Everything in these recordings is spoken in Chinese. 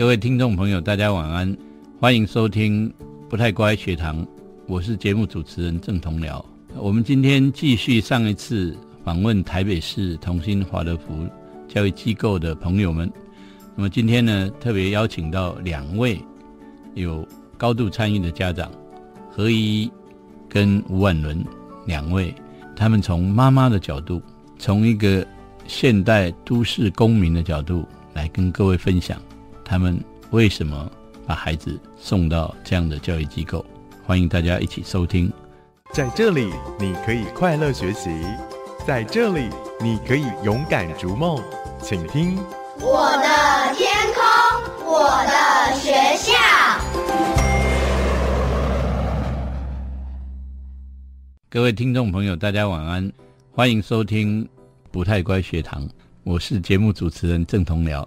各位听众朋友，大家晚安，欢迎收听《不太乖学堂》，我是节目主持人郑同僚。我们今天继续上一次访问台北市同心华德福教育机构的朋友们。那么今天呢，特别邀请到两位有高度参与的家长何怡跟吴婉伦两位，他们从妈妈的角度，从一个现代都市公民的角度来跟各位分享。他们为什么把孩子送到这样的教育机构？欢迎大家一起收听。在这里，你可以快乐学习；在这里，你可以勇敢逐梦。请听我的天空，我的学校。各位听众朋友，大家晚安，欢迎收听不太乖学堂，我是节目主持人郑同僚。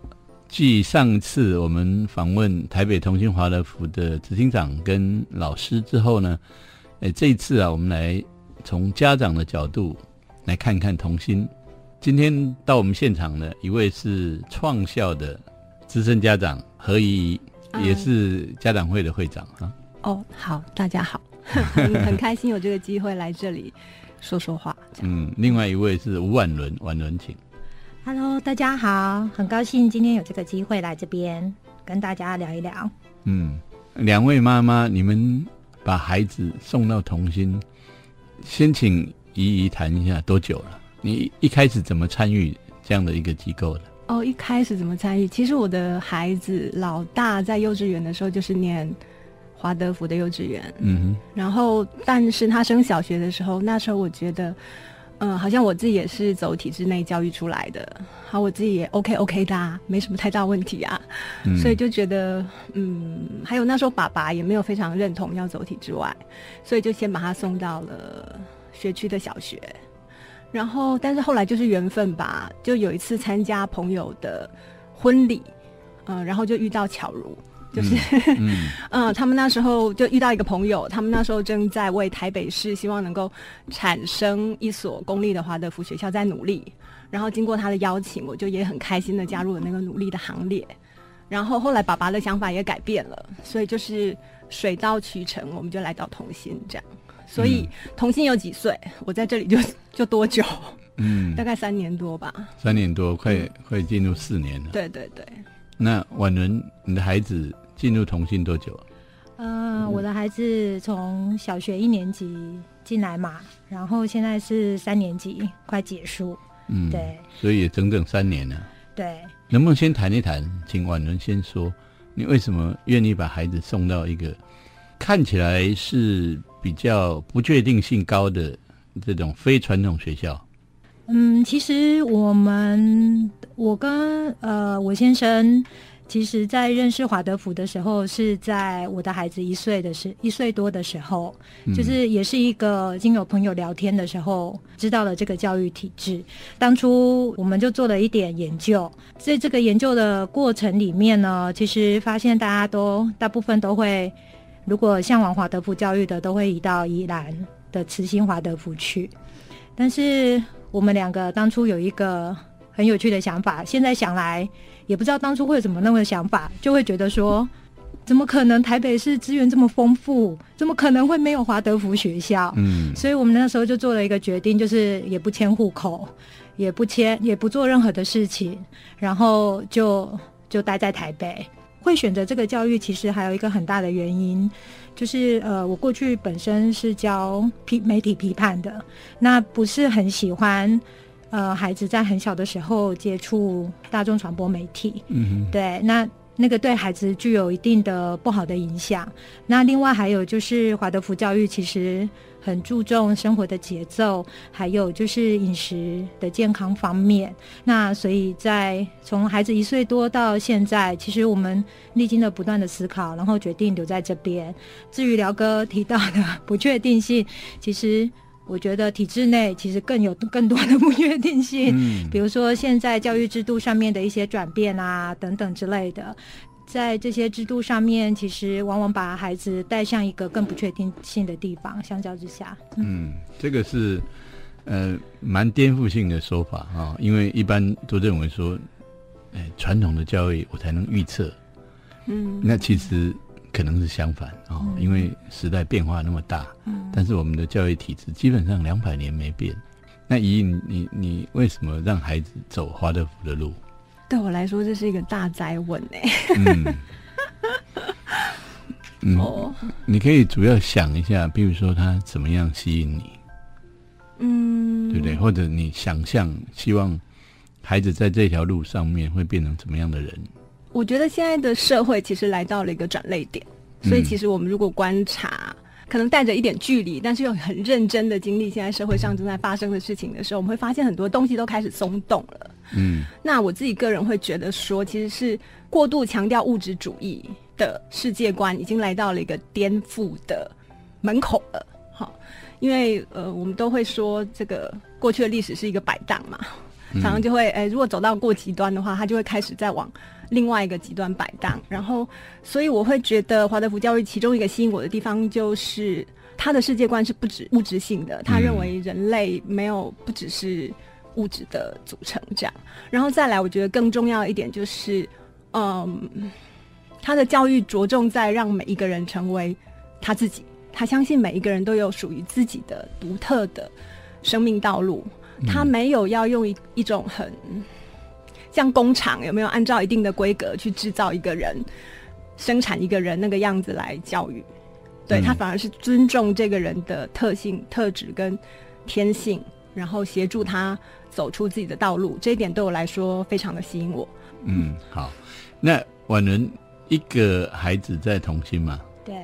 继上次我们访问台北同心华德福的执行长跟老师之后呢，诶，这一次啊，我们来从家长的角度来看看童心。今天到我们现场的一位是创校的资深家长何怡，也是家长会的会长啊。哦，好，大家好，很开心有这个机会来这里说说话。嗯，另外一位是吴婉伦，婉伦请。Hello，大家好，很高兴今天有这个机会来这边跟大家聊一聊。嗯，两位妈妈，你们把孩子送到童心，先请姨姨谈一下多久了？你一开始怎么参与这样的一个机构的？哦，一开始怎么参与？其实我的孩子老大在幼稚园的时候就是念华德福的幼稚园，嗯哼，然后但是他升小学的时候，那时候我觉得。嗯，好像我自己也是走体制内教育出来的，好，我自己也 OK OK 的，没什么太大问题啊，所以就觉得，嗯，还有那时候爸爸也没有非常认同要走体制外，所以就先把他送到了学区的小学，然后，但是后来就是缘分吧，就有一次参加朋友的婚礼，嗯，然后就遇到巧如。就是，嗯，他们那时候就遇到一个朋友，他们那时候正在为台北市希望能够产生一所公立的华德福学校在努力，然后经过他的邀请，我就也很开心的加入了那个努力的行列，然后后来爸爸的想法也改变了，所以就是水到渠成，我们就来到同心这样，所以同心有几岁，我在这里就就多久，嗯，大概三年多吧，三年多，快快进入四年了，对对对，那婉伦，你的孩子。进入同心多久？嗯，我的孩子从小学一年级进来嘛，然后现在是三年级，快结束。嗯，对，所以也整整三年了。对，能不能先谈一谈？请婉伦先说，你为什么愿意把孩子送到一个看起来是比较不确定性高的这种非传统学校？嗯，其实我们我跟呃我先生。其实，在认识华德福的时候，是在我的孩子一岁的时一岁多的时候，就是也是一个经有朋友聊天的时候，知道了这个教育体制。当初我们就做了一点研究，在这个研究的过程里面呢，其实发现大家都大部分都会，如果向往华德福教育的，都会移到宜兰的慈心华德福去。但是我们两个当初有一个很有趣的想法，现在想来。也不知道当初会有什么那么想法，就会觉得说，怎么可能台北市资源这么丰富，怎么可能会没有华德福学校？嗯，所以我们那时候就做了一个决定，就是也不迁户口，也不迁，也不做任何的事情，然后就就待在台北。会选择这个教育，其实还有一个很大的原因，就是呃，我过去本身是教批媒体批判的，那不是很喜欢。呃，孩子在很小的时候接触大众传播媒体，嗯，对，那那个对孩子具有一定的不好的影响。那另外还有就是华德福教育其实很注重生活的节奏，还有就是饮食的健康方面。那所以在从孩子一岁多到现在，其实我们历经了不断的思考，然后决定留在这边。至于辽哥提到的 不确定性，其实。我觉得体制内其实更有 更多的不确定性，比如说现在教育制度上面的一些转变啊等等之类的，在这些制度上面，其实往往把孩子带向一个更不确定性的地方。相较之下，嗯，这个是呃蛮颠覆性的说法啊，因为一般都认为说，哎，传统的教育我才能预测，嗯，那其实可能是相反哦，因为时代变化那么大，嗯，但是我们的教育体制基本上两百年没变。那姨，你你为什么让孩子走华德福的路？对我来说，这是一个大灾问哎。嗯，哦，你可以主要想一下，比如说他怎么样吸引你，嗯，对不对？或者你想象希望孩子在这条路上面会变成怎么样的人？我觉得现在的社会其实来到了一个转类点，所以其实我们如果观察。可能带着一点距离，但是又很认真的经历现在社会上正在发生的事情的时候，我们会发现很多东西都开始松动了。嗯，那我自己个人会觉得说，其实是过度强调物质主义的世界观已经来到了一个颠覆的门口了。好，因为呃，我们都会说这个过去的历史是一个摆荡嘛，常常就会哎，如果走到过极端的话，他就会开始在往。另外一个极端摆荡，然后，所以我会觉得华德福教育其中一个吸引我的地方，就是他的世界观是不止物质性的，他认为人类没有不只是物质的组成这样，然后再来，我觉得更重要一点就是，嗯，他的教育着重在让每一个人成为他自己，他相信每一个人都有属于自己的独特的生命道路，他没有要用一一种很。像工厂有没有按照一定的规格去制造一个人，生产一个人那个样子来教育？对他反而是尊重这个人的特性、特质跟天性，然后协助他走出自己的道路。这一点对我来说非常的吸引我。嗯，好。那婉伦一个孩子在同心嘛？对。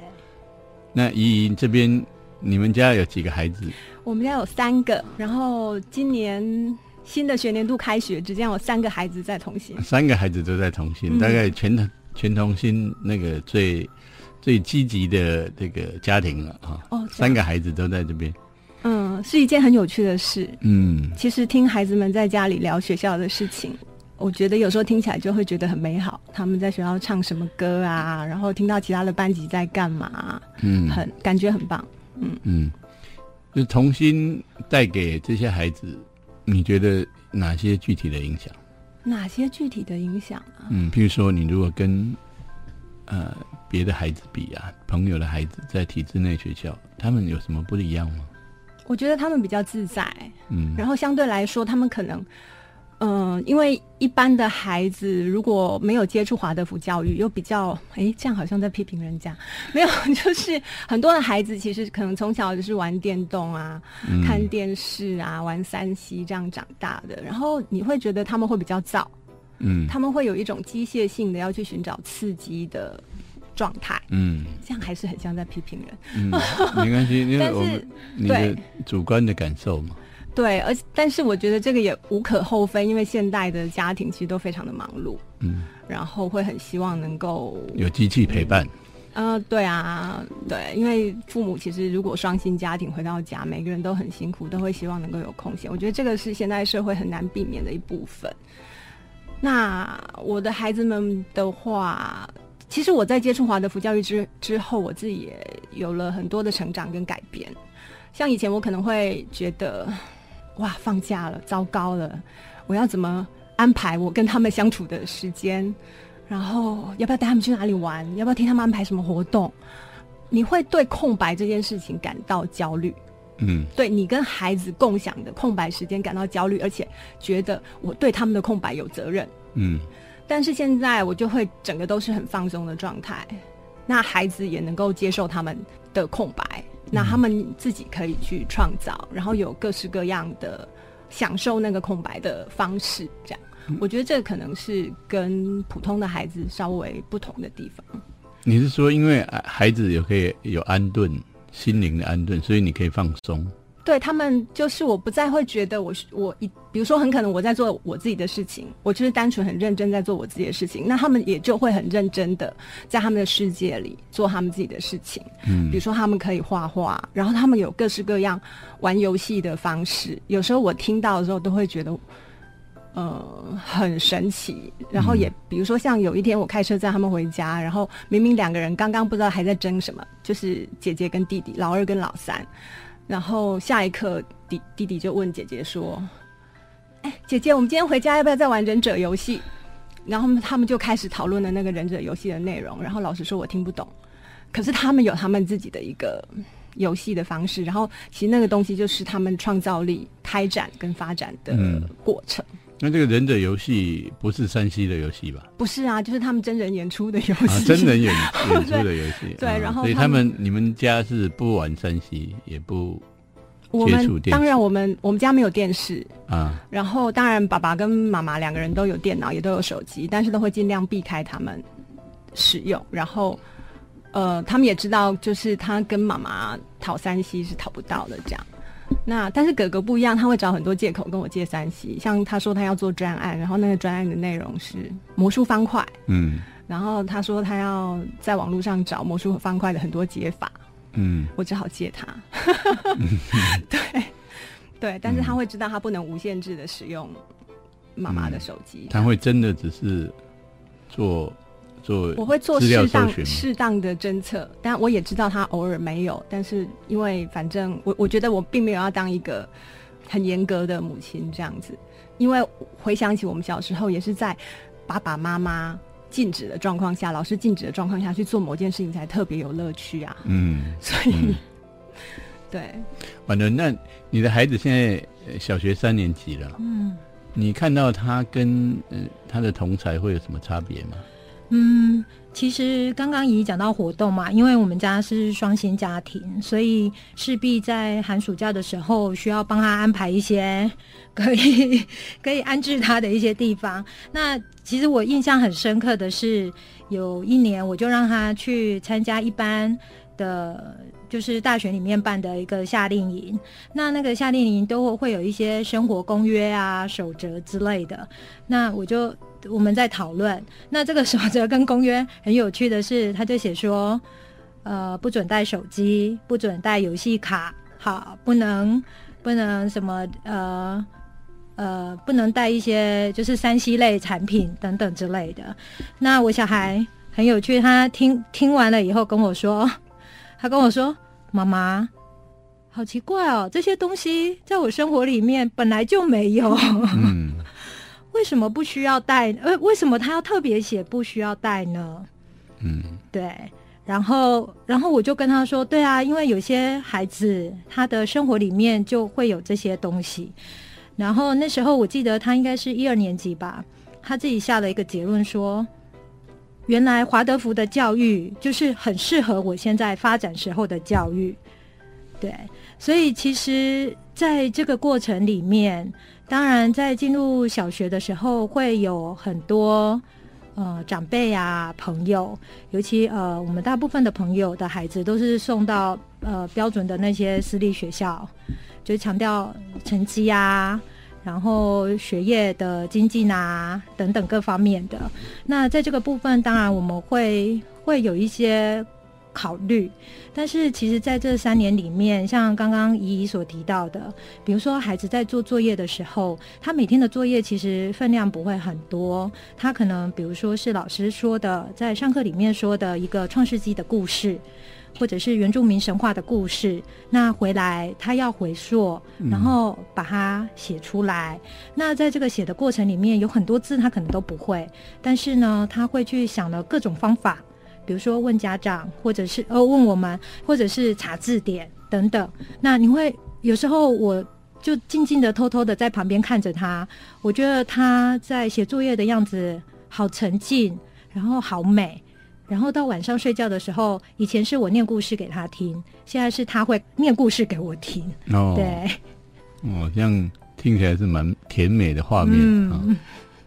那怡怡这边，你们家有几个孩子？我们家有三个，然后今年。新的学年度开学，只见有三个孩子在同心，三个孩子都在同心，大概全全同心那个最最积极的这个家庭了啊！哦，三个孩子都在这边，嗯，是一件很有趣的事。嗯，其实听孩子们在家里聊学校的事情，我觉得有时候听起来就会觉得很美好。他们在学校唱什么歌啊？然后听到其他的班级在干嘛？嗯，很感觉很棒。嗯嗯，就重新带给这些孩子。你觉得哪些具体的影响？哪些具体的影响啊？嗯，譬如说，你如果跟呃别的孩子比啊，朋友的孩子在体制内学校，他们有什么不一样吗？我觉得他们比较自在，嗯，然后相对来说，他们可能。嗯，因为一般的孩子如果没有接触华德福教育，又比较哎，这样好像在批评人家。没有，就是很多的孩子其实可能从小就是玩电动啊、看电视啊、玩三 C 这样长大的，然后你会觉得他们会比较燥，嗯，他们会有一种机械性的要去寻找刺激的状态，嗯，这样还是很像在批评人。嗯，没关系，因为 我们你的主观的感受嘛。对，而但是我觉得这个也无可厚非，因为现代的家庭其实都非常的忙碌，嗯，然后会很希望能够有机器陪伴。呃，对啊，对，因为父母其实如果双薪家庭回到家，每个人都很辛苦，都会希望能够有空闲。我觉得这个是现代社会很难避免的一部分。那我的孩子们的话，其实我在接触华德福教育之之后，我自己也有了很多的成长跟改变。像以前我可能会觉得。哇，放假了，糟糕了！我要怎么安排我跟他们相处的时间？然后要不要带他们去哪里玩？要不要替他们安排什么活动？你会对空白这件事情感到焦虑，嗯，对你跟孩子共享的空白时间感到焦虑，而且觉得我对他们的空白有责任，嗯。但是现在我就会整个都是很放松的状态，那孩子也能够接受他们的空白。那他们自己可以去创造，然后有各式各样的享受那个空白的方式，这样，我觉得这可能是跟普通的孩子稍微不同的地方。你是说，因为孩子也可以有安顿心灵的安顿，所以你可以放松。对他们，就是我不再会觉得我我一，比如说很可能我在做我自己的事情，我就是单纯很认真在做我自己的事情，那他们也就会很认真的在他们的世界里做他们自己的事情。嗯，比如说他们可以画画，然后他们有各式各样玩游戏的方式。有时候我听到的时候都会觉得，呃，很神奇。然后也比如说像有一天我开车载他们回家，然后明明两个人刚刚不知道还在争什么，就是姐姐跟弟弟，老二跟老三。然后下一刻，弟弟弟就问姐姐说：“哎，姐姐，我们今天回家要不要再玩忍者游戏？”然后他们就开始讨论了那个忍者游戏的内容，然后老师说我听不懂，可是他们有他们自己的一个游戏的方式，然后其实那个东西就是他们创造力开展跟发展的过程。那这个忍者游戏不是山西的游戏吧？不是啊，就是他们真人演出的游戏，啊真人演演出的游戏。对，然后所以他们你们家是不玩山西，也不我们当然我们我们家没有电视啊，然后当然爸爸跟妈妈两个人都有电脑，也都有手机，但是都会尽量避开他们使用。然后呃，他们也知道，就是他跟妈妈讨山西是讨不到的，这样。那但是哥哥不一样，他会找很多借口跟我借三 C，像他说他要做专案，然后那个专案的内容是魔术方块，嗯，然后他说他要在网络上找魔术方块的很多解法，嗯，我只好借他，对对，但是他会知道他不能无限制的使用妈妈的手机，他会真的只是做。做我会做适当适当的侦测，但我也知道他偶尔没有。但是因为反正我我觉得我并没有要当一个很严格的母亲这样子，因为回想起我们小时候也是在爸爸妈妈禁止的状况下，老师禁止的状况下去做某件事情才特别有乐趣啊。嗯，所以 对，反正那你的孩子现在小学三年级了，嗯，你看到他跟呃他的同才会有什么差别吗？嗯，其实刚刚姨讲到活动嘛，因为我们家是双薪家庭，所以势必在寒暑假的时候需要帮他安排一些可以 可以安置他的一些地方。那其实我印象很深刻的是，有一年我就让他去参加一般的，就是大学里面办的一个夏令营。那那个夏令营都会有一些生活公约啊、守则之类的。那我就。我们在讨论，那这个守则跟公约很有趣的是，他就写说，呃，不准带手机，不准带游戏卡，好，不能不能什么，呃呃，不能带一些就是三 C 类产品等等之类的。那我小孩很有趣，他听听完了以后跟我说，他跟我说，妈妈，好奇怪哦，这些东西在我生活里面本来就没有。为什么不需要带？呃，为什么他要特别写不需要带呢？嗯，对。然后，然后我就跟他说：“对啊，因为有些孩子他的生活里面就会有这些东西。”然后那时候我记得他应该是一二年级吧，他自己下了一个结论说：“原来华德福的教育就是很适合我现在发展时候的教育。”对，所以其实在这个过程里面。当然，在进入小学的时候，会有很多呃长辈啊、朋友，尤其呃我们大部分的朋友的孩子都是送到呃标准的那些私立学校，就强调成绩啊，然后学业的精进啊等等各方面的。那在这个部分，当然我们会会有一些。考虑，但是其实在这三年里面，像刚刚怡怡所提到的，比如说孩子在做作业的时候，他每天的作业其实分量不会很多，他可能比如说是老师说的，在上课里面说的一个创世纪的故事，或者是原住民神话的故事，那回来他要回溯，然后把它写出来。那在这个写的过程里面，有很多字他可能都不会，但是呢，他会去想了各种方法。比如说问家长，或者是呃问我们，或者是查字典等等。那你会有时候我就静静的、偷偷的在旁边看着他，我觉得他在写作业的样子好沉静，然后好美。然后到晚上睡觉的时候，以前是我念故事给他听，现在是他会念故事给我听。哦，对，哦，这样听起来是蛮甜美的画面啊。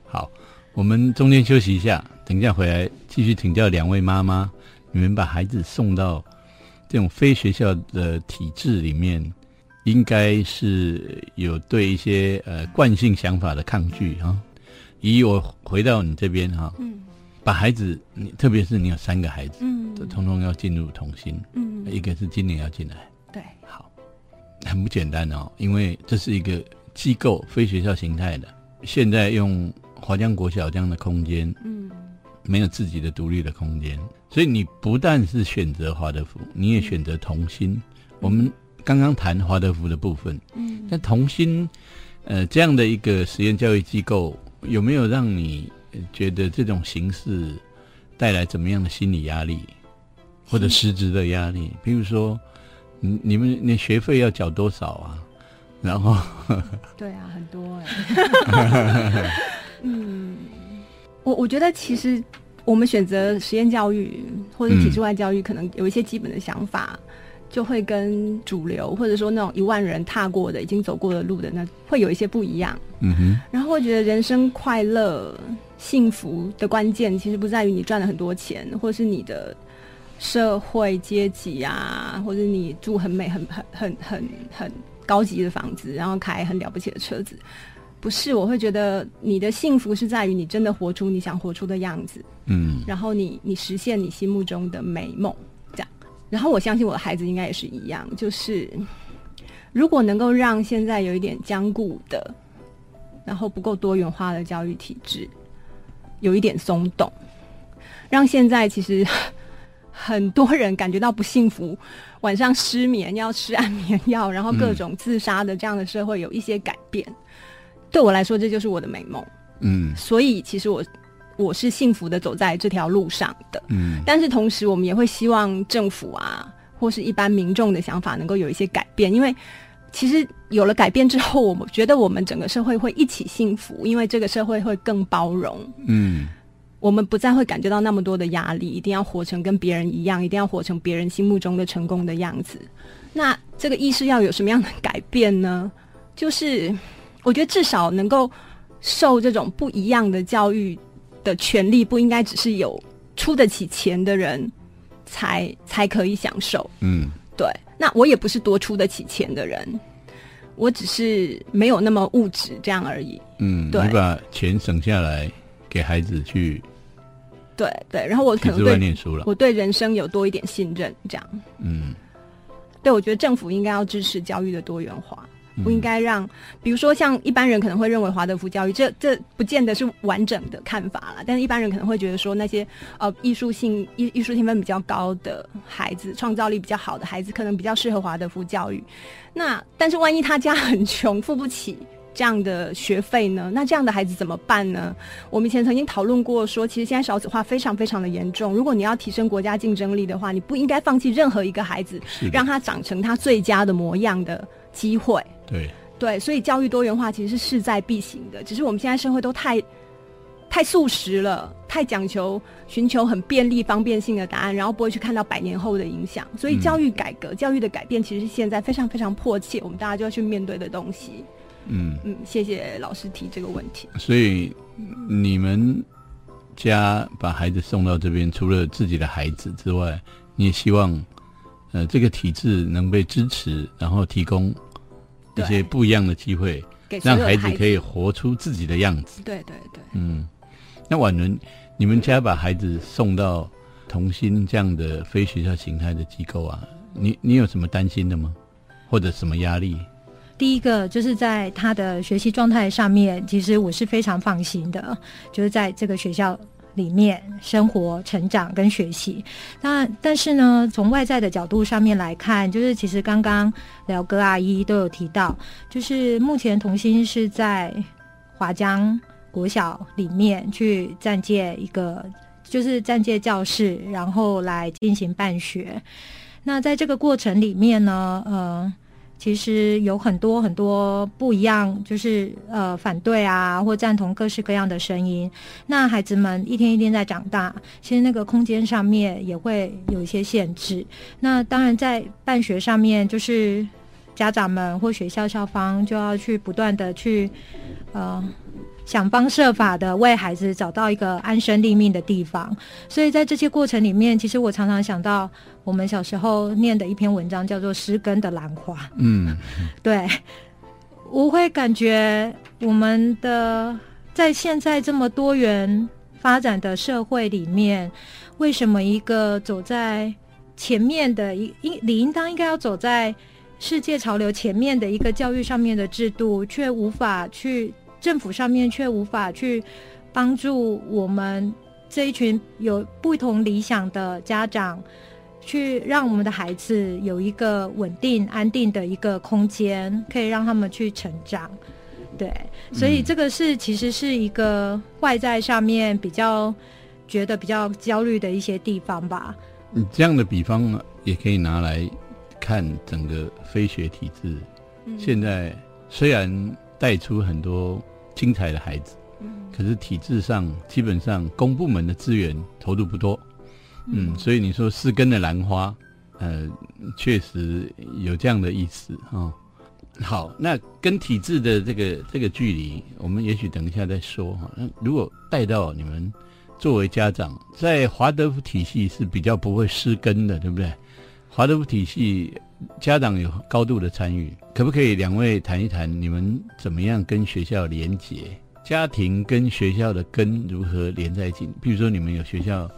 好，我们中间休息一下。等一下回来继续请教两位妈妈，你们把孩子送到这种非学校的体制里面，应该是有对一些呃惯性想法的抗拒啊。以我回到你这边哈，嗯，把孩子，你特别是你有三个孩子，嗯，通通要进入童心，嗯，一个是今年要进来，对，好，很不简单哦，因为这是一个机构非学校形态的，现在用华江国小这样的空间，嗯。没有自己的独立的空间，所以你不但是选择华德福，你也选择童心。我们刚刚谈华德福的部分，嗯，那童心，呃，这样的一个实验教育机构有没有让你觉得这种形式带来怎么样的心理压力，或者实质的压力？比如说，你你们那学费要缴多少啊？然后，对啊，很多哎。嗯，我我觉得其实我们选择实验教育或者体制外教育，可能有一些基本的想法。就会跟主流或者说那种一万人踏过的、已经走过的路的那会有一些不一样。嗯哼。然后我觉得人生快乐、幸福的关键，其实不在于你赚了很多钱，或是你的社会阶级啊，或者你住很美、很很很很很高级的房子，然后开很了不起的车子。不是，我会觉得你的幸福是在于你真的活出你想活出的样子。嗯。然后你你实现你心目中的美梦。这样然后我相信我的孩子应该也是一样，就是如果能够让现在有一点僵固的，然后不够多元化的教育体制有一点松动，让现在其实 很多人感觉到不幸福，晚上失眠要吃安眠药，然后各种自杀的这样的社会有一些改变，对我来说这就是我的美梦。嗯，所以其实我。我是幸福的走在这条路上的，嗯，但是同时我们也会希望政府啊，或是一般民众的想法能够有一些改变，因为其实有了改变之后，我们觉得我们整个社会会一起幸福，因为这个社会会更包容，嗯，我们不再会感觉到那么多的压力，一定要活成跟别人一样，一定要活成别人心目中的成功的样子。那这个意识要有什么样的改变呢？就是我觉得至少能够受这种不一样的教育。的权利不应该只是有出得起钱的人才才可以享受。嗯，对。那我也不是多出得起钱的人，我只是没有那么物质这样而已。嗯，对。你把钱省下来给孩子去，对对。然后我可能对念书了，我对人生有多一点信任，这样。嗯，对，我觉得政府应该要支持教育的多元化。不应该让，比如说像一般人可能会认为华德福教育，这这不见得是完整的看法了。但是一般人可能会觉得说，那些呃艺术性艺艺术天分比较高的孩子，创造力比较好的孩子，可能比较适合华德福教育。那但是万一他家很穷，付不起这样的学费呢？那这样的孩子怎么办呢？我们以前曾经讨论过，说其实现在少子化非常非常的严重。如果你要提升国家竞争力的话，你不应该放弃任何一个孩子，让他长成他最佳的模样的机会。对对，所以教育多元化其实是势在必行的。只是我们现在社会都太太素食了，太讲求寻求很便利、方便性的答案，然后不会去看到百年后的影响。所以教育改革、教育的改变，其实是现在非常非常迫切，我们大家就要去面对的东西。嗯嗯，谢谢老师提这个问题。所以你们家把孩子送到这边，除了自己的孩子之外，你也希望呃这个体制能被支持，然后提供。一些不一样的机会，让孩子可以活出自己的样子。对对对。嗯，那婉伦，你们家把孩子送到童心这样的非学校形态的机构啊，你你有什么担心的吗？或者什么压力？第一个就是在他的学习状态上面，其实我是非常放心的，就是在这个学校。里面生活、成长跟学习，那但是呢，从外在的角度上面来看，就是其实刚刚聊哥阿姨都有提到，就是目前童心是在华江国小里面去暂借一个，就是暂借教室，然后来进行办学。那在这个过程里面呢，呃。其实有很多很多不一样，就是呃反对啊或赞同各式各样的声音。那孩子们一天一天在长大，其实那个空间上面也会有一些限制。那当然在办学上面，就是家长们或学校校方就要去不断的去呃。想方设法的为孩子找到一个安身立命的地方，所以在这些过程里面，其实我常常想到我们小时候念的一篇文章，叫做《失根的兰花》。嗯，对，我会感觉我们的在现在这么多元发展的社会里面，为什么一个走在前面的一应理应当应该要走在世界潮流前面的一个教育上面的制度，却无法去。政府上面却无法去帮助我们这一群有不同理想的家长，去让我们的孩子有一个稳定安定的一个空间，可以让他们去成长。对，所以这个是其实是一个外在上面比较觉得比较焦虑的一些地方吧。你，这样的比方也可以拿来看整个非学体制。现在虽然带出很多精彩的孩子，嗯可是体制上基本上公部门的资源投入不多。嗯，所以你说四根的兰花，呃，确实有这样的意思啊。好，那跟体制的这个这个距离，我们也许等一下再说哈。那如果带到你们作为家长，在华德福体系是比较不会失根的，对不对？华德福体系家长有高度的参与，可不可以两位谈一谈你们怎么样跟学校连结？家庭跟学校的根如何连在一起？比如说你们有学校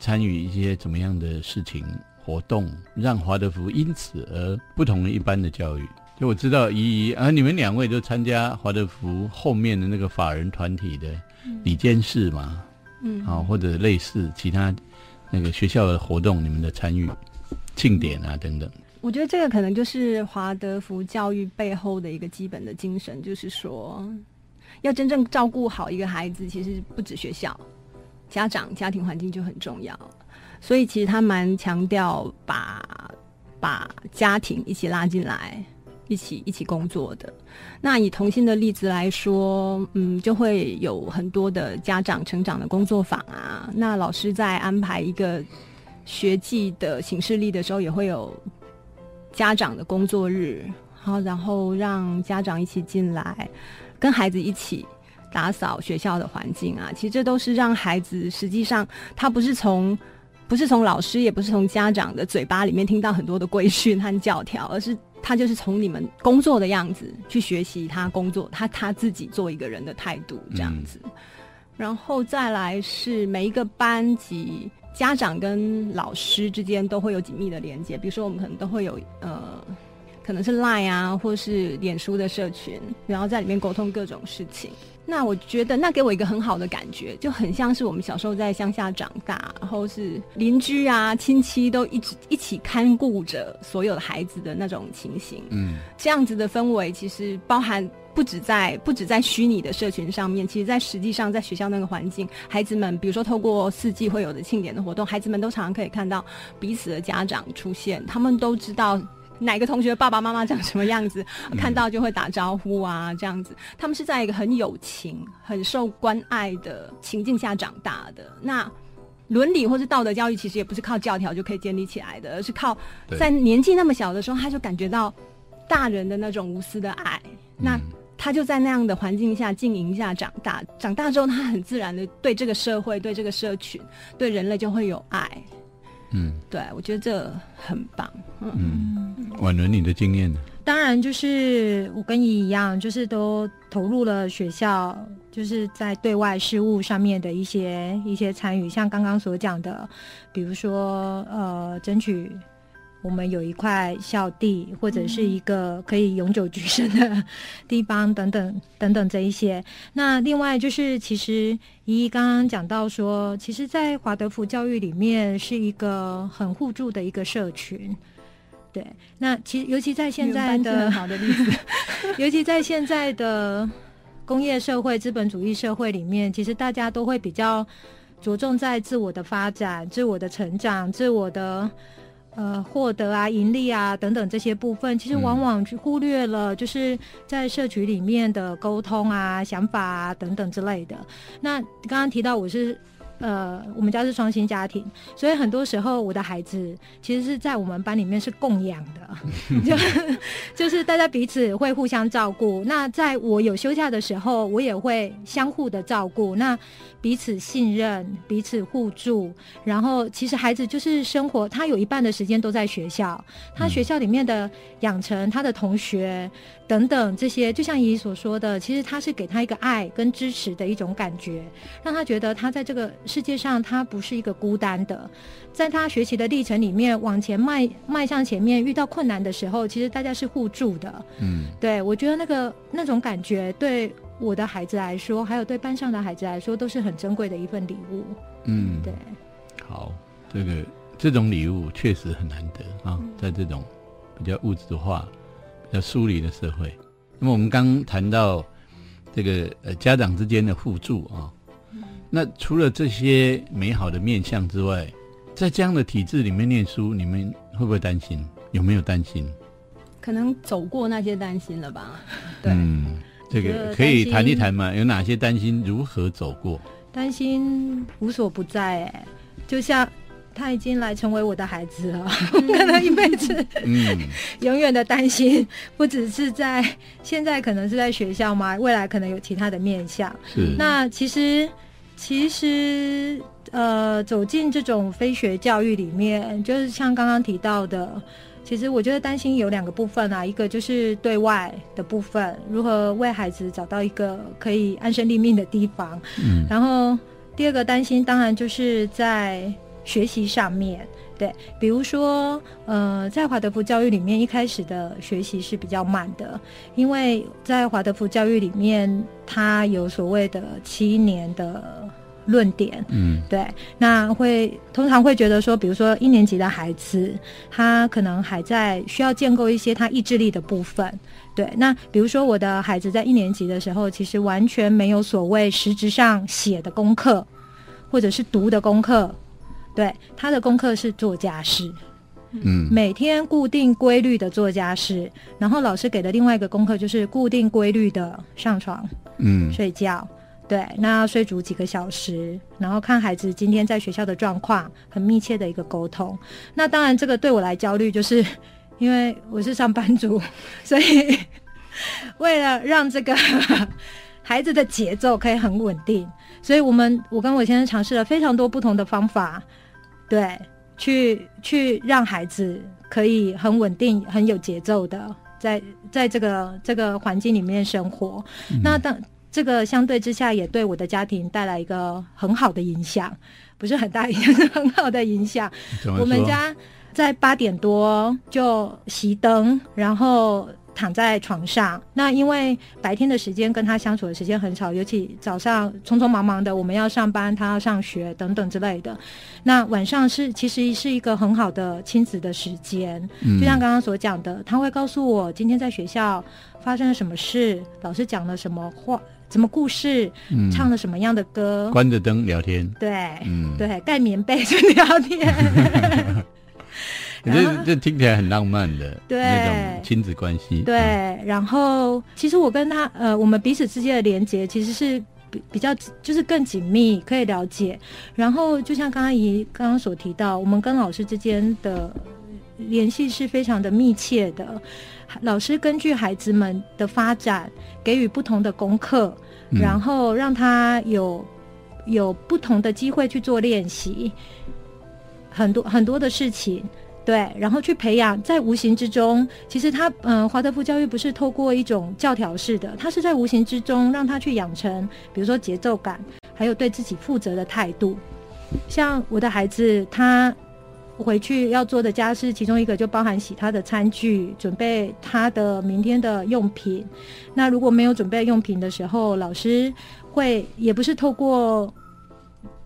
参与一些怎么样的事情活动，让华德福因此而不同于一般的教育？就我知道，怡怡啊，你们两位都参加华德福后面的那个法人团体的理监事嘛，嗯，啊，或者类似其他那个学校的活动，你们的参与、庆典啊等等。我觉得这个可能就是华德福教育背后的一个基本的精神，就是说，要真正照顾好一个孩子，其实不止学校、家长、家庭环境就很重要。所以其实他蛮强调把把家庭一起拉进来。一起一起工作的，那以同性的例子来说，嗯，就会有很多的家长成长的工作坊啊。那老师在安排一个学季的形式力的时候，也会有家长的工作日，好，然后让家长一起进来，跟孩子一起打扫学校的环境啊。其实这都是让孩子实际上他不是从不是从老师，也不是从家长的嘴巴里面听到很多的规训和教条，而是。他就是从你们工作的样子去学习他工作，他他自己做一个人的态度这样子，然后再来是每一个班级家长跟老师之间都会有紧密的连接，比如说我们可能都会有呃，可能是 Line 啊，或是脸书的社群，然后在里面沟通各种事情。那我觉得，那给我一个很好的感觉，就很像是我们小时候在乡下长大，然后是邻居啊、亲戚都一直一起看顾着所有的孩子的那种情形。嗯，这样子的氛围其实包含不止在不止在虚拟的社群上面，其实在实际上在学校那个环境，孩子们比如说透过四季会有的庆典的活动，孩子们都常常可以看到彼此的家长出现，他们都知道。哪个同学爸爸妈妈长什么样子，看到就会打招呼啊，这样子。他们是在一个很友情、很受关爱的情境下长大的。那伦理或是道德教育，其实也不是靠教条就可以建立起来的，而是靠在年纪那么小的时候，他就感觉到大人的那种无私的爱。那他就在那样的环境下经营下长大，长大之后，他很自然的对这个社会、对这个社群、对人类就会有爱。嗯，对，我觉得这很棒。嗯，婉伦，你的经验呢？当然，就是我跟你一样，就是都投入了学校，就是在对外事务上面的一些一些参与，像刚刚所讲的，比如说呃，争取。我们有一块校地，或者是一个可以永久居身的地方，等等等等这一些。那另外就是，其实依依刚刚讲到说，其实，在华德福教育里面是一个很互助的一个社群。对，那其实尤其在现在的好的例子，尤其在现在的工业社会、资本主义社会里面，其实大家都会比较着重在自我的发展、自我的成长、自我的。呃，获得啊，盈利啊，等等这些部分，其实往往忽略了，就是在社群里面的沟通啊、想法啊等等之类的。那刚刚提到我是。呃，我们家是双薪家庭，所以很多时候我的孩子其实是在我们班里面是供养的，就就是大家彼此会互相照顾。那在我有休假的时候，我也会相互的照顾，那彼此信任、彼此互助。然后其实孩子就是生活，他有一半的时间都在学校，他学校里面的养成，他的同学。等等，这些就像姨所说的，其实他是给他一个爱跟支持的一种感觉，让他觉得他在这个世界上他不是一个孤单的，在他学习的历程里面往前迈迈向前面，遇到困难的时候，其实大家是互助的。嗯，对我觉得那个那种感觉，对我的孩子来说，还有对班上的孩子来说，都是很珍贵的一份礼物。嗯，对。好，这个这种礼物确实很难得啊，在这种比较物质化。要疏离的社会，那么我们刚谈到这个呃家长之间的互助啊，那除了这些美好的面相之外，在这样的体制里面念书，你们会不会担心？有没有担心？可能走过那些担心了吧？对，嗯，这个可以谈一谈吗？有哪些担心？如何走过？担心无所不在，哎，就像他已经来成为我的孩子了，可能一辈子，嗯，永远的担心，不只是在现在，可能是在学校嘛，未来可能有其他的面向。是，那其实，其实，呃，走进这种非学教育里面，就是像刚刚提到的。其实我觉得担心有两个部分啊，一个就是对外的部分，如何为孩子找到一个可以安身立命的地方。嗯，然后第二个担心当然就是在学习上面，对，比如说，呃，在华德福教育里面，一开始的学习是比较慢的，因为在华德福教育里面，它有所谓的七年的。论点，嗯，对，那会通常会觉得说，比如说一年级的孩子，他可能还在需要建构一些他意志力的部分，对。那比如说我的孩子在一年级的时候，其实完全没有所谓实质上写的功课，或者是读的功课，对，他的功课是做家事，嗯，每天固定规律的做家事，然后老师给的另外一个功课就是固定规律的上床，嗯，睡觉。对，那要睡足几个小时，然后看孩子今天在学校的状况，很密切的一个沟通。那当然，这个对我来焦虑，就是 因为我是上班族，所以为了让这个 孩子的节奏可以很稳定，所以我们我跟我先生尝试了非常多不同的方法，对，去去让孩子可以很稳定、很有节奏的在在这个这个环境里面生活。那当这个相对之下也对我的家庭带来一个很好的影响，不是很大影响，是很好的影响。我们家在八点多就熄灯，然后躺在床上。那因为白天的时间跟他相处的时间很少，尤其早上匆匆忙忙的，我们要上班，他要上学等等之类的。那晚上是其实是一个很好的亲子的时间，就像刚刚所讲的，他会告诉我今天在学校发生了什么事，老师讲了什么话。什么故事？唱了什么样的歌？关着灯聊天。对，嗯，对，盖棉被就聊天。这这听起来很浪漫的那种亲子关系。对，然后其实我跟他呃，我们彼此之间的连接其实是比比较就是更紧密，可以了解。然后就像刚刚姨刚刚所提到，我们跟老师之间的联系是非常的密切的。老师根据孩子们的发展，给予不同的功课，然后让他有有不同的机会去做练习，很多很多的事情，对，然后去培养，在无形之中，其实他嗯，华德福教育不是透过一种教条式的，他是在无形之中让他去养成，比如说节奏感，还有对自己负责的态度。像我的孩子，他。回去要做的家事，其中一个就包含洗他的餐具，准备他的明天的用品。那如果没有准备用品的时候，老师会也不是透过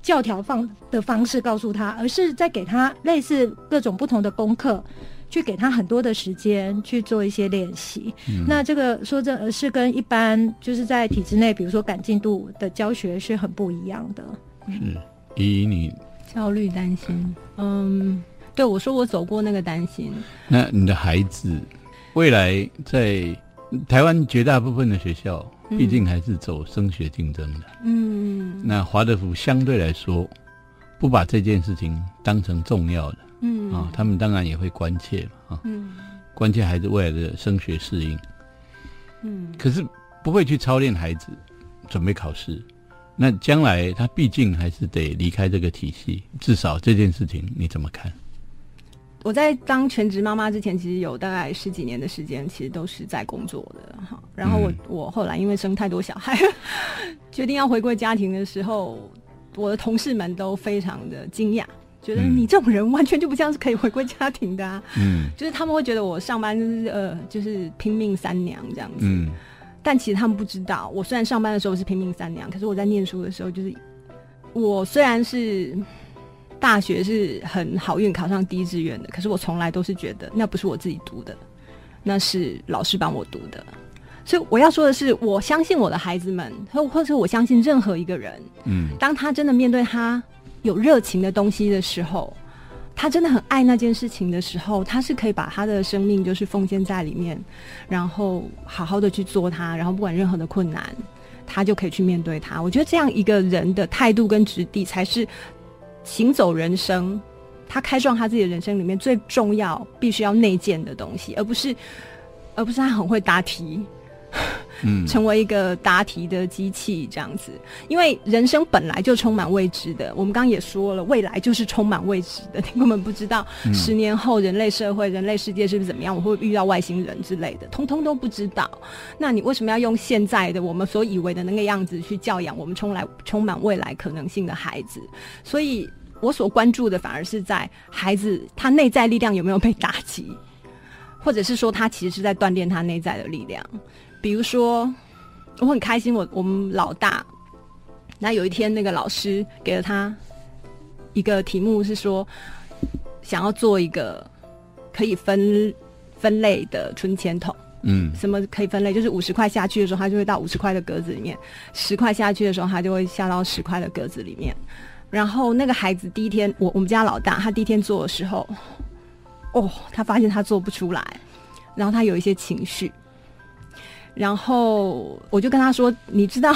教条方的方式告诉他，而是在给他类似各种不同的功课，去给他很多的时间去做一些练习。那这个说这是跟一般就是在体制内，比如说赶进度的教学是很不一样的。是，以你。焦虑、担心，嗯，对我说，我走过那个担心。那你的孩子未来在台湾绝大部分的学校，毕竟还是走升学竞争的。嗯，那华德福相对来说不把这件事情当成重要的。嗯啊，他们当然也会关切嘛。啊，嗯，关切孩子未来的升学适应。嗯，可是不会去操练孩子准备考试。那将来他毕竟还是得离开这个体系，至少这件事情你怎么看？我在当全职妈妈之前，其实有大概十几年的时间，其实都是在工作的哈。然后我我后来因为生太多小孩，决定要回归家庭的时候，我的同事们都非常的惊讶，觉得你这种人完全就不像是可以回归家庭的啊。嗯，就是他们会觉得我上班就是呃，就是拼命三娘这样子。嗯。但其实他们不知道，我虽然上班的时候是拼命三娘，可是我在念书的时候，就是我虽然是大学是很好运考上第一志愿的，可是我从来都是觉得那不是我自己读的，那是老师帮我读的。所以我要说的是，我相信我的孩子们，或或者我相信任何一个人，嗯，当他真的面对他有热情的东西的时候，他真的很爱那件事情的时候，他是可以把他的生命就是奉献在里面，然后好好的去做他，然后不管任何的困难，他就可以去面对他。我觉得这样一个人的态度跟质地，才是行走人生，他开创他自己的人生里面最重要、必须要内建的东西，而不是，而不是他很会答题。嗯，成为一个答题的机器这样子，因为人生本来就充满未知的。我们刚刚也说了，未来就是充满未知的，你根本不知道十年后人类社会、人类世界是不是怎么样，我会遇到外星人之类的，通通都不知道。那你为什么要用现在的我们所以为的那个样子去教养我们充来充满未来可能性的孩子？所以我所关注的反而是在孩子他内在力量有没有被打击，或者是说他其实是在锻炼他内在的力量。比如说，我很开心，我我们老大，那有一天那个老师给了他一个题目，是说想要做一个可以分分类的存钱筒。嗯，什么可以分类？就是五十块下去的时候，他就会到五十块的格子里面；十块下去的时候，他就会下到十块的格子里面。然后那个孩子第一天，我我们家老大，他第一天做的时候，哦，他发现他做不出来，然后他有一些情绪。然后我就跟他说：“你知道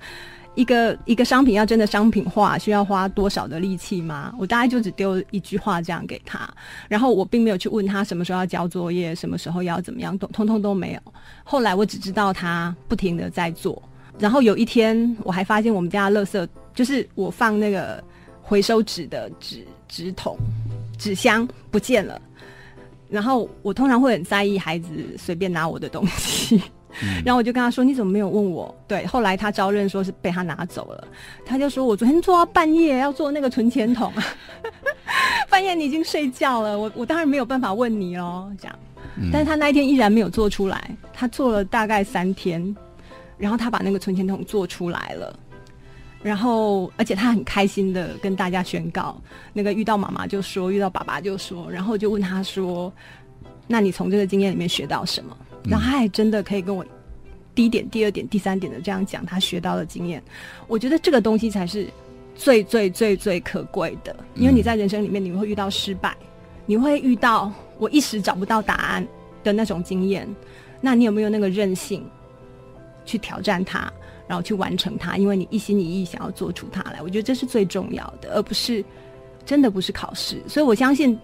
一个一个商品要真的商品化需要花多少的力气吗？”我大概就只丢一句话这样给他，然后我并没有去问他什么时候要交作业，什么时候要怎么样，都通通都没有。后来我只知道他不停的在做。然后有一天我还发现我们家的垃圾，就是我放那个回收纸的纸纸筒、纸箱不见了。然后我通常会很在意孩子随便拿我的东西。然后我就跟他说：“你怎么没有问我？”对，后来他招认说是被他拿走了。他就说：“我昨天做到半夜要做那个存钱筒，半夜你已经睡觉了，我我当然没有办法问你喽。”这样，但是他那一天依然没有做出来。他做了大概三天，然后他把那个存钱筒做出来了。然后，而且他很开心的跟大家宣告：那个遇到妈妈就说，遇到爸爸就说。然后就问他说：“那你从这个经验里面学到什么？”然后他还真的可以跟我第一点、第二点、第三点的这样讲他学到的经验。我觉得这个东西才是最最最最可贵的，因为你在人生里面你会遇到失败，你会遇到我一时找不到答案的那种经验。那你有没有那个韧性去挑战它，然后去完成它？因为你一心一意想要做出它来，我觉得这是最重要的，而不是真的不是考试。所以我相信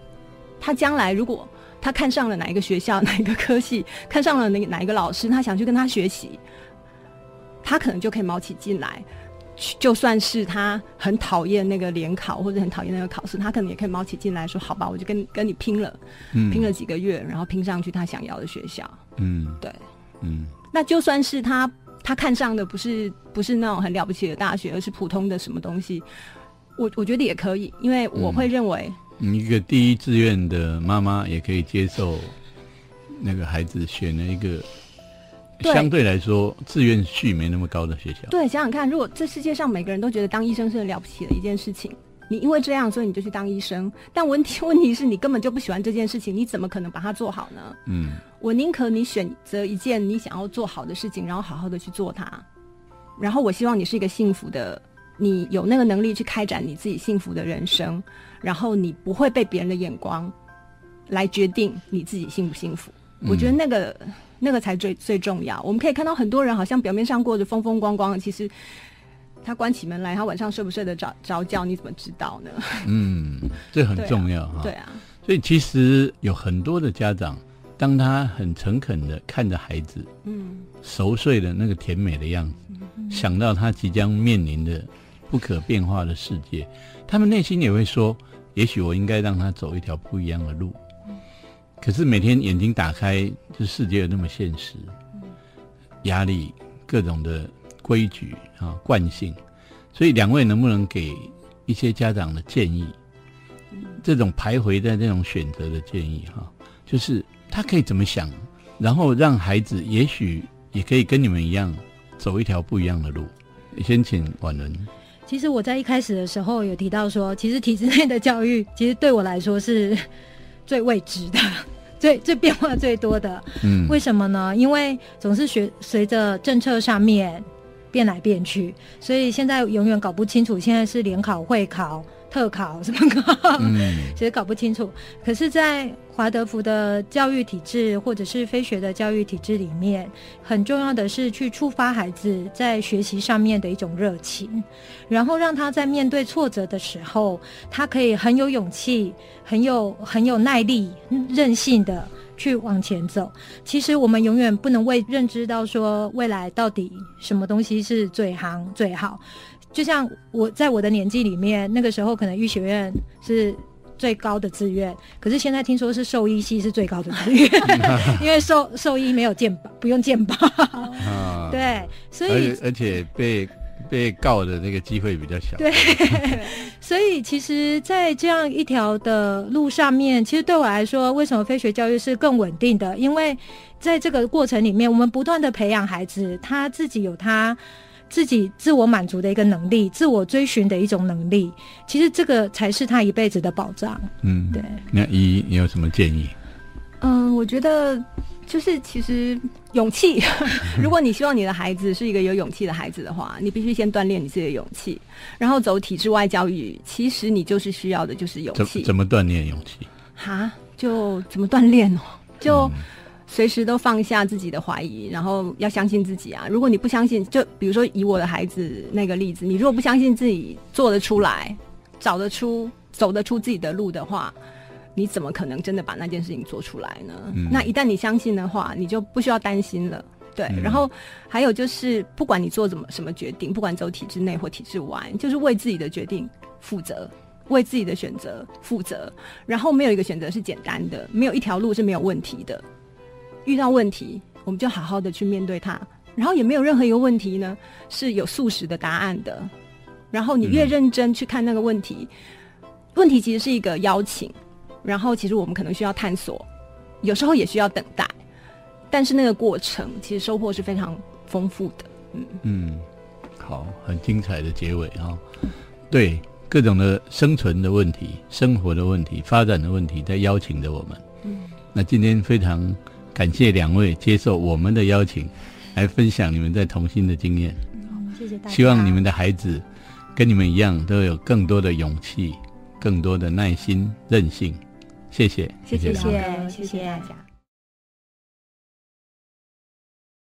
他将来如果。他看上了哪一个学校，哪一个科系，看上了哪哪一个老师，他想去跟他学习，他可能就可以卯起劲来。就算是他很讨厌那个联考或者很讨厌那个考试，他可能也可以卯起劲来说：“好吧，我就跟跟你拼了，嗯拼了几个月，然后拼上去他想要的学校。”嗯，对，嗯。那就算是他他看上的不是不是那种很了不起的大学，而是普通的什么东西，我我觉得也可以，因为我会认为。一个第一志愿的妈妈也可以接受那个孩子选了一个相对来说志愿序没那么高的学校。对，想想看，如果这世界上每个人都觉得当医生是很了不起的一件事情，你因为这样，所以你就去当医生。但问题问题是你根本就不喜欢这件事情，你怎么可能把它做好呢？嗯，我宁可你选择一件你想要做好的事情，然后好好的去做它。然后我希望你是一个幸福的，你有那个能力去开展你自己幸福的人生。然后你不会被别人的眼光来决定你自己幸不幸福。我觉得那个那个才最最重要。我们可以看到很多人好像表面上过着风风光光，其实他关起门来，他晚上睡不睡得着着觉，你怎么知道呢？嗯，这很重要哈。对啊，所以其实有很多的家长，当他很诚恳的看着孩子，嗯，熟睡的那个甜美的样子，想到他即将面临的不可变化的世界，他们内心也会说。也许我应该让他走一条不一样的路，可是每天眼睛打开，这世界有那么现实，压力、各种的规矩啊、惯性，所以两位能不能给一些家长的建议？这种徘徊在这种选择的建议哈，就是他可以怎么想，然后让孩子也许也可以跟你们一样走一条不一样的路。先请婉伦。其实我在一开始的时候有提到说，其实体制内的教育其实对我来说是最未知的、最最变化最多的。嗯，为什么呢？因为总是学随着政策上面变来变去，所以现在永远搞不清楚，现在是联考、会考。特考什么考，其实搞不清楚。可是，在华德福的教育体制或者是非学的教育体制里面，很重要的是去触发孩子在学习上面的一种热情，然后让他在面对挫折的时候，他可以很有勇气、很有很有耐力、任性的去往前走。其实，我们永远不能为认知到说未来到底什么东西是最行最好。就像我在我的年纪里面，那个时候可能医学院是最高的志愿，可是现在听说是兽医系是最高的志愿，因为兽兽医没有健保，不用健保。对，所以而且被被告的那个机会比较小。对，所以其实，在这样一条的路上面，其实对我来说，为什么非学教育是更稳定的？因为在这个过程里面，我们不断的培养孩子，他自己有他。自己自我满足的一个能力，自我追寻的一种能力，其实这个才是他一辈子的保障。嗯，对。那一，你有什么建议？嗯，我觉得就是其实勇气。如果你希望你的孩子是一个有勇气的孩子的话，你必须先锻炼你自己的勇气，然后走体制外教育。其实你就是需要的就是勇气。怎么锻炼勇气？哈，就怎么锻炼哦？就。随时都放下自己的怀疑，然后要相信自己啊！如果你不相信，就比如说以我的孩子那个例子，你如果不相信自己做得出来、找得出、走得出自己的路的话，你怎么可能真的把那件事情做出来呢？那一旦你相信的话，你就不需要担心了。对，然后还有就是，不管你做怎么什么决定，不管走体制内或体制外，就是为自己的决定负责，为自己的选择负责。然后没有一个选择是简单的，没有一条路是没有问题的。遇到问题，我们就好好的去面对它，然后也没有任何一个问题呢是有素食的答案的。然后你越认真去看那个问题，问题其实是一个邀请，然后其实我们可能需要探索，有时候也需要等待，但是那个过程其实收获是非常丰富的。嗯嗯，好，很精彩的结尾哈。对各种的生存的问题、生活的问题、发展的问题，在邀请着我们。嗯，那今天非常。感谢两位接受我们的邀请，来分享你们在童心的经验。谢谢大家。希望你们的孩子跟你们一样，都有更多的勇气、更多的耐心、韧性。谢谢，谢谢，谢谢大家。